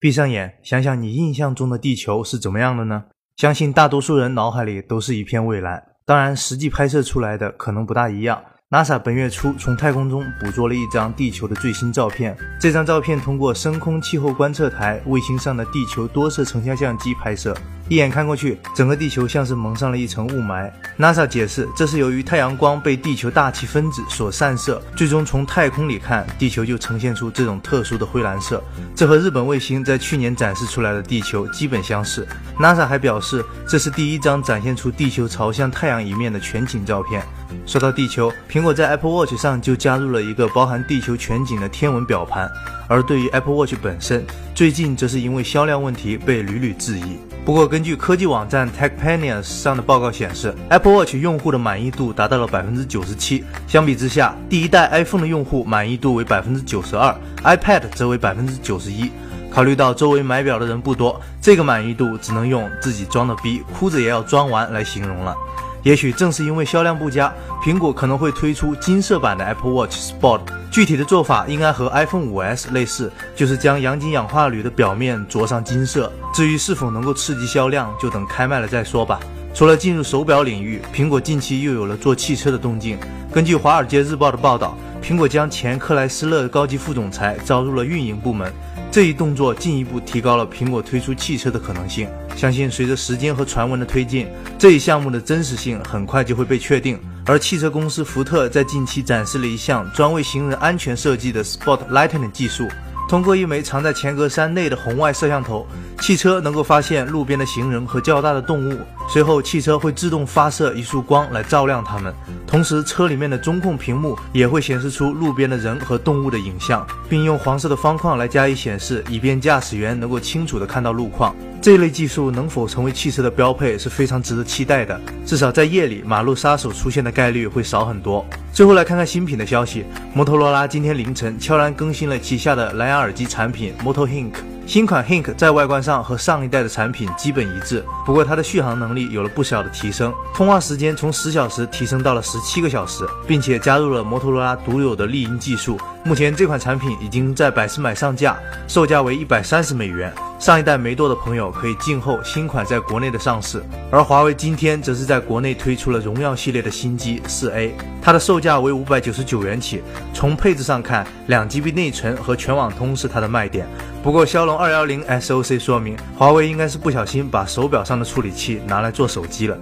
闭上眼，想想你印象中的地球是怎么样的呢？相信大多数人脑海里都是一片蔚蓝，当然实际拍摄出来的可能不大一样。NASA 本月初从太空中捕捉了一张地球的最新照片。这张照片通过深空气候观测台卫星上的地球多色成像相机拍摄，一眼看过去，整个地球像是蒙上了一层雾霾。NASA 解释，这是由于太阳光被地球大气分子所散射，最终从太空里看，地球就呈现出这种特殊的灰蓝色。这和日本卫星在去年展示出来的地球基本相似。NASA 还表示，这是第一张展现出地球朝向太阳一面的全景照片。说到地球，苹苹果在 Apple Watch 上就加入了一个包含地球全景的天文表盘。而对于 Apple Watch 本身，最近则是因为销量问题被屡屡质疑。不过，根据科技网站 TechPanias 上的报告显示，Apple Watch 用户的满意度达到了百分之九十七。相比之下，第一代 iPhone 的用户满意度为百分之九十二，iPad 则为百分之九十一。考虑到周围买表的人不多，这个满意度只能用自己装的逼，哭着也要装完来形容了。也许正是因为销量不佳，苹果可能会推出金色版的 Apple Watch Sport。具体的做法应该和 iPhone 5S 类似，就是将阳金氧化铝的表面着上金色。至于是否能够刺激销量，就等开卖了再说吧。除了进入手表领域，苹果近期又有了做汽车的动静。根据《华尔街日报》的报道，苹果将前克莱斯勒高级副总裁招入了运营部门。这一动作进一步提高了苹果推出汽车的可能性。相信随着时间和传闻的推进，这一项目的真实性很快就会被确定。而汽车公司福特在近期展示了一项专为行人安全设计的 Spot Lightning 技术。通过一枚藏在前格栅内的红外摄像头，汽车能够发现路边的行人和较大的动物。随后，汽车会自动发射一束光来照亮它们。同时，车里面的中控屏幕也会显示出路边的人和动物的影像，并用黄色的方框来加以显示，以便驾驶员能够清楚地看到路况。这类技术能否成为汽车的标配是非常值得期待的。至少在夜里，马路杀手出现的概率会少很多。最后来看看新品的消息，摩托罗拉今天凌晨悄然更新了旗下的蓝牙耳机产品 Moto Hink。新款 Hink 在外观上和上一代的产品基本一致，不过它的续航能力有了不小的提升，通话时间从十小时提升到了十七个小时，并且加入了摩托罗拉独有的丽音技术。目前这款产品已经在百思买上架，售价为一百三十美元。上一代没剁的朋友可以静候新款在国内的上市。而华为今天则是在国内推出了荣耀系列的新机四 A，它的售价为五百九十九元起。从配置上看，两 GB 内存和全网通是它的卖点。不过骁龙二幺零 SOC 说明，华为应该是不小心把手表上的处理器拿来做手机了。